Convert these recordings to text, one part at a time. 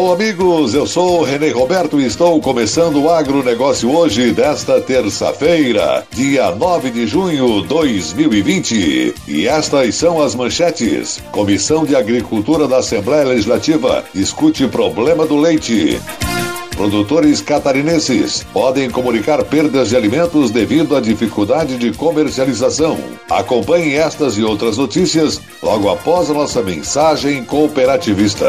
Alô, amigos, eu sou Renê Roberto e estou começando o agronegócio hoje, desta terça-feira, dia 9 de junho de 2020. E estas são as manchetes. Comissão de Agricultura da Assembleia Legislativa discute problema do leite. Produtores catarinenses podem comunicar perdas de alimentos devido à dificuldade de comercialização. Acompanhe estas e outras notícias logo após a nossa mensagem cooperativista.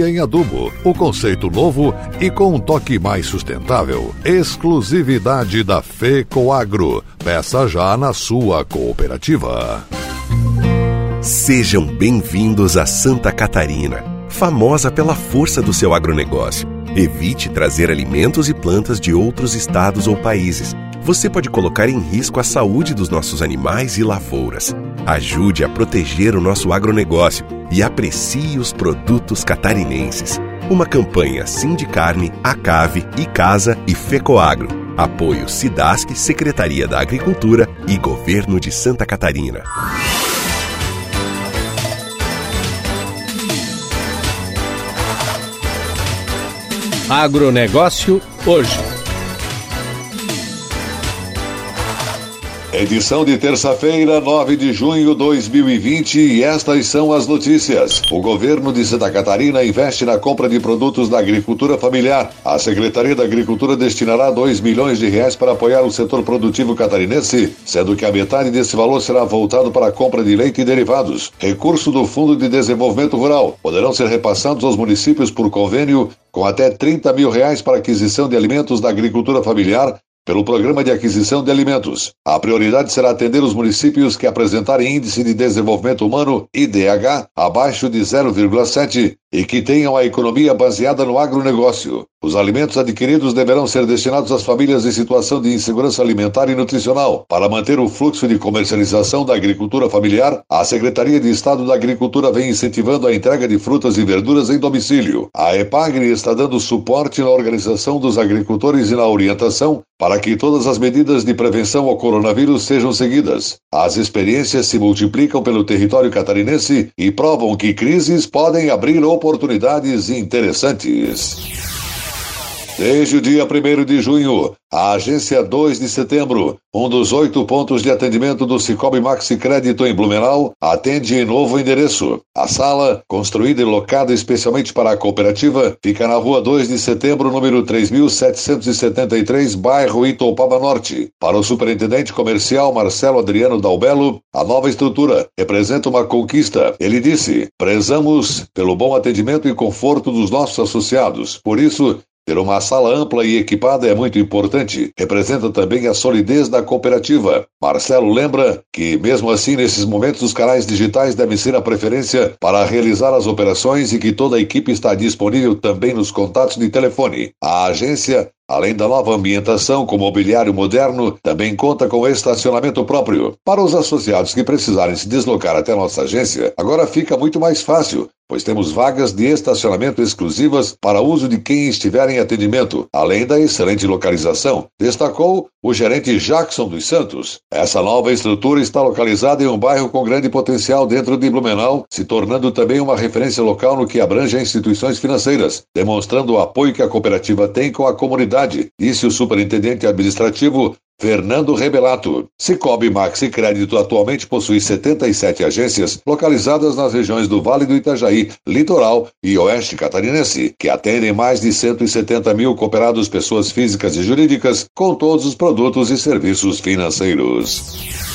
em adubo. O conceito novo e com um toque mais sustentável. Exclusividade da FECOAGRO. Peça já na sua cooperativa. Sejam bem-vindos a Santa Catarina, famosa pela força do seu agronegócio. Evite trazer alimentos e plantas de outros estados ou países. Você pode colocar em risco a saúde dos nossos animais e lavouras. Ajude a proteger o nosso agronegócio e aprecie os produtos catarinenses. Uma campanha Sindicarne, Acave, Icasa e Fecoagro. Apoio Sidasc, Secretaria da Agricultura e Governo de Santa Catarina. Agronegócio hoje. Edição de terça-feira, 9 de junho de 2020, e estas são as notícias. O governo de Santa Catarina investe na compra de produtos da agricultura familiar. A Secretaria da Agricultura destinará 2 milhões de reais para apoiar o setor produtivo catarinense, sendo que a metade desse valor será voltado para a compra de leite e derivados. Recurso do Fundo de Desenvolvimento Rural poderão ser repassados aos municípios por convênio com até 30 mil reais para aquisição de alimentos da agricultura familiar pelo Programa de Aquisição de Alimentos. A prioridade será atender os municípios que apresentarem Índice de Desenvolvimento Humano, IDH, abaixo de 0,7 e que tenham a economia baseada no agronegócio. Os alimentos adquiridos deverão ser destinados às famílias em situação de insegurança alimentar e nutricional. Para manter o fluxo de comercialização da agricultura familiar, a Secretaria de Estado da Agricultura vem incentivando a entrega de frutas e verduras em domicílio. A EPAGRE está dando suporte na organização dos agricultores e na orientação para que todas as medidas de prevenção ao coronavírus sejam seguidas. As experiências se multiplicam pelo território catarinense e provam que crises podem abrir oportunidades interessantes. Desde o dia 1 de junho, a agência 2 de setembro, um dos oito pontos de atendimento do Cicobi Maxi Crédito em Blumenau, atende em novo endereço. A sala, construída e locada especialmente para a cooperativa, fica na rua 2 de setembro, número 3773, bairro Itopaba Norte. Para o superintendente comercial Marcelo Adriano Dalbelo, a nova estrutura representa uma conquista. Ele disse: prezamos pelo bom atendimento e conforto dos nossos associados. Por isso, ter uma sala ampla e equipada é muito importante. Representa também a solidez da cooperativa. Marcelo lembra que, mesmo assim, nesses momentos, os canais digitais devem ser a preferência para realizar as operações e que toda a equipe está disponível também nos contatos de telefone. A agência Além da nova ambientação com mobiliário moderno, também conta com estacionamento próprio. Para os associados que precisarem se deslocar até nossa agência, agora fica muito mais fácil, pois temos vagas de estacionamento exclusivas para uso de quem estiver em atendimento, além da excelente localização, destacou o gerente Jackson dos Santos. Essa nova estrutura está localizada em um bairro com grande potencial dentro de Blumenau, se tornando também uma referência local no que abrange a instituições financeiras, demonstrando o apoio que a cooperativa tem com a comunidade, disse o superintendente administrativo Fernando Rebelato. Cicobi Maxi Crédito atualmente possui 77 agências localizadas nas regiões do Vale do Itajaí, Litoral e Oeste Catarinense, que atendem mais de 170 mil cooperados pessoas físicas e jurídicas com todos os produtos e serviços financeiros.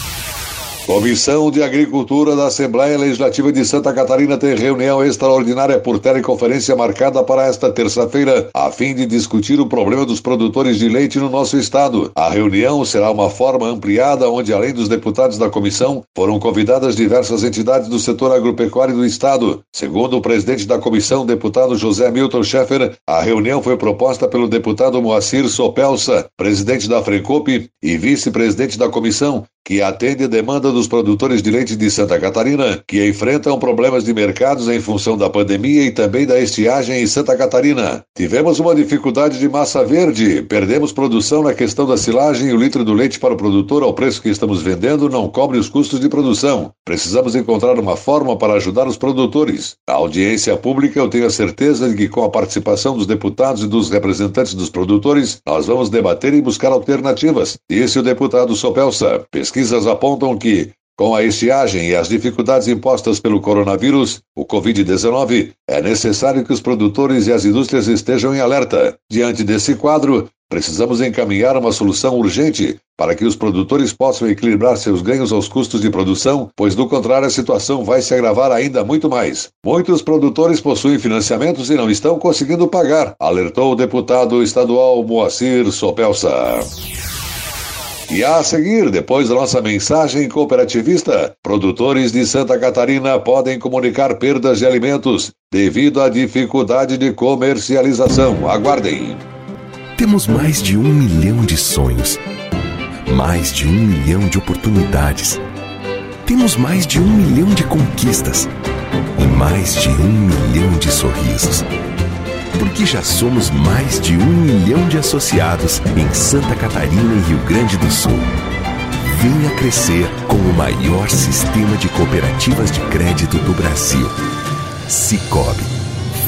Comissão de Agricultura da Assembleia Legislativa de Santa Catarina tem reunião extraordinária por teleconferência marcada para esta terça-feira, a fim de discutir o problema dos produtores de leite no nosso estado. A reunião será uma forma ampliada, onde, além dos deputados da comissão, foram convidadas diversas entidades do setor agropecuário do estado. Segundo o presidente da comissão, deputado José Milton Schaeffer, a reunião foi proposta pelo deputado Moacir Sopelsa, presidente da Frencope e vice-presidente da comissão, que atende demanda dos produtores de leite de Santa Catarina, que enfrentam problemas de mercados em função da pandemia e também da estiagem em Santa Catarina. Tivemos uma dificuldade de massa verde, perdemos produção na questão da silagem e o litro do leite para o produtor ao preço que estamos vendendo não cobre os custos de produção. Precisamos encontrar uma forma para ajudar os produtores. A audiência pública, eu tenho a certeza de que com a participação dos deputados e dos representantes dos produtores, nós vamos debater e buscar alternativas, disse o deputado Sopelsa. Pesquisas apontam que, com a estiagem e as dificuldades impostas pelo coronavírus, o Covid-19, é necessário que os produtores e as indústrias estejam em alerta. Diante desse quadro, precisamos encaminhar uma solução urgente para que os produtores possam equilibrar seus ganhos aos custos de produção, pois do contrário a situação vai se agravar ainda muito mais. Muitos produtores possuem financiamentos e não estão conseguindo pagar, alertou o deputado estadual Moacir Sopelsa. E a seguir, depois da nossa mensagem cooperativista, produtores de Santa Catarina podem comunicar perdas de alimentos devido à dificuldade de comercialização. Aguardem. Temos mais de um milhão de sonhos, mais de um milhão de oportunidades. Temos mais de um milhão de conquistas e mais de um milhão de sorrisos porque já somos mais de um milhão de associados em Santa Catarina e Rio Grande do Sul. Venha crescer com o maior sistema de cooperativas de crédito do Brasil. Cicobi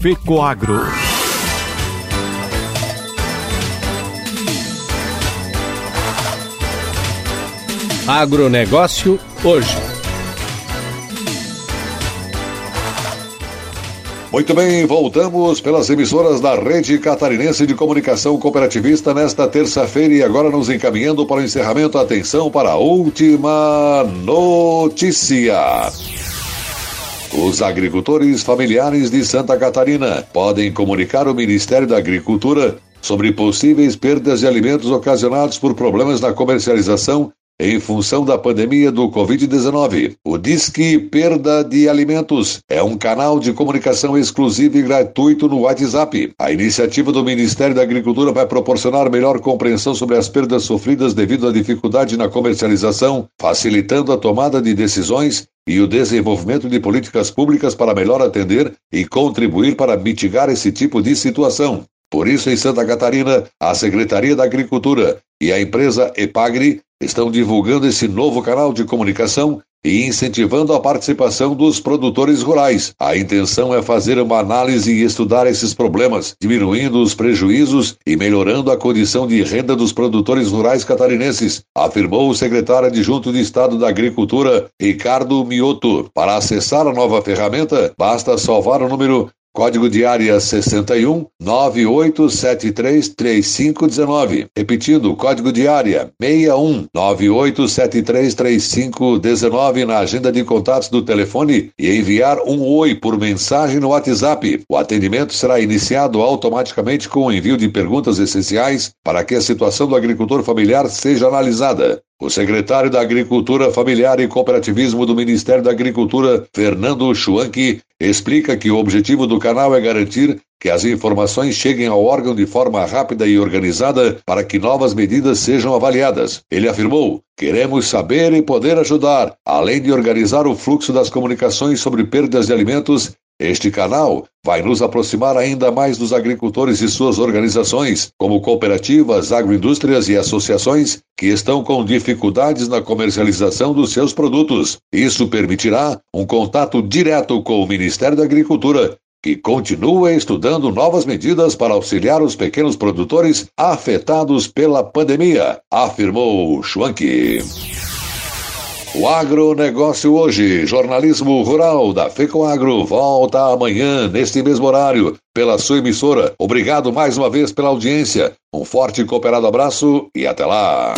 FECOAGRO. Agronegócio hoje. Muito bem, voltamos pelas emissoras da Rede Catarinense de Comunicação Cooperativista nesta terça-feira e agora nos encaminhando para o encerramento. Atenção para a última notícia. Os agricultores familiares de Santa Catarina podem comunicar ao Ministério da Agricultura sobre possíveis perdas de alimentos ocasionados por problemas na comercialização em função da pandemia do Covid-19. O Disque Perda de Alimentos é um canal de comunicação exclusivo e gratuito no WhatsApp. A iniciativa do Ministério da Agricultura vai proporcionar melhor compreensão sobre as perdas sofridas devido à dificuldade na comercialização, facilitando a tomada de decisões e o desenvolvimento de políticas públicas para melhor atender e contribuir para mitigar esse tipo de situação. Por isso, em Santa Catarina, a Secretaria da Agricultura e a empresa Epagri estão divulgando esse novo canal de comunicação e incentivando a participação dos produtores rurais. A intenção é fazer uma análise e estudar esses problemas, diminuindo os prejuízos e melhorando a condição de renda dos produtores rurais catarinenses, afirmou o secretário adjunto de Estado da Agricultura, Ricardo Mioto. Para acessar a nova ferramenta, basta salvar o número Código de área 61 98733519. Repetindo, código de área 61 98733519 na agenda de contatos do telefone e enviar um oi por mensagem no WhatsApp. O atendimento será iniciado automaticamente com o envio de perguntas essenciais para que a situação do agricultor familiar seja analisada. O secretário da Agricultura Familiar e Cooperativismo do Ministério da Agricultura, Fernando Schwanke, explica que o objetivo do canal é garantir que as informações cheguem ao órgão de forma rápida e organizada para que novas medidas sejam avaliadas. Ele afirmou: Queremos saber e poder ajudar, além de organizar o fluxo das comunicações sobre perdas de alimentos Este canal vai nos aproximar ainda mais dos agricultores e suas organizações, como cooperativas, agroindústrias e associações que estão com dificuldades na comercialização dos seus produtos. Isso permitirá um contato direto com o Ministério da Agricultura que continua estudando novas medidas para auxiliar os pequenos produtores afetados pela pandemia, afirmou Schwank. O agronegócio hoje, jornalismo rural da FECOAGro, volta amanhã, neste mesmo horário, pela sua emissora. Obrigado mais uma vez pela audiência. Um forte e cooperado abraço e até lá.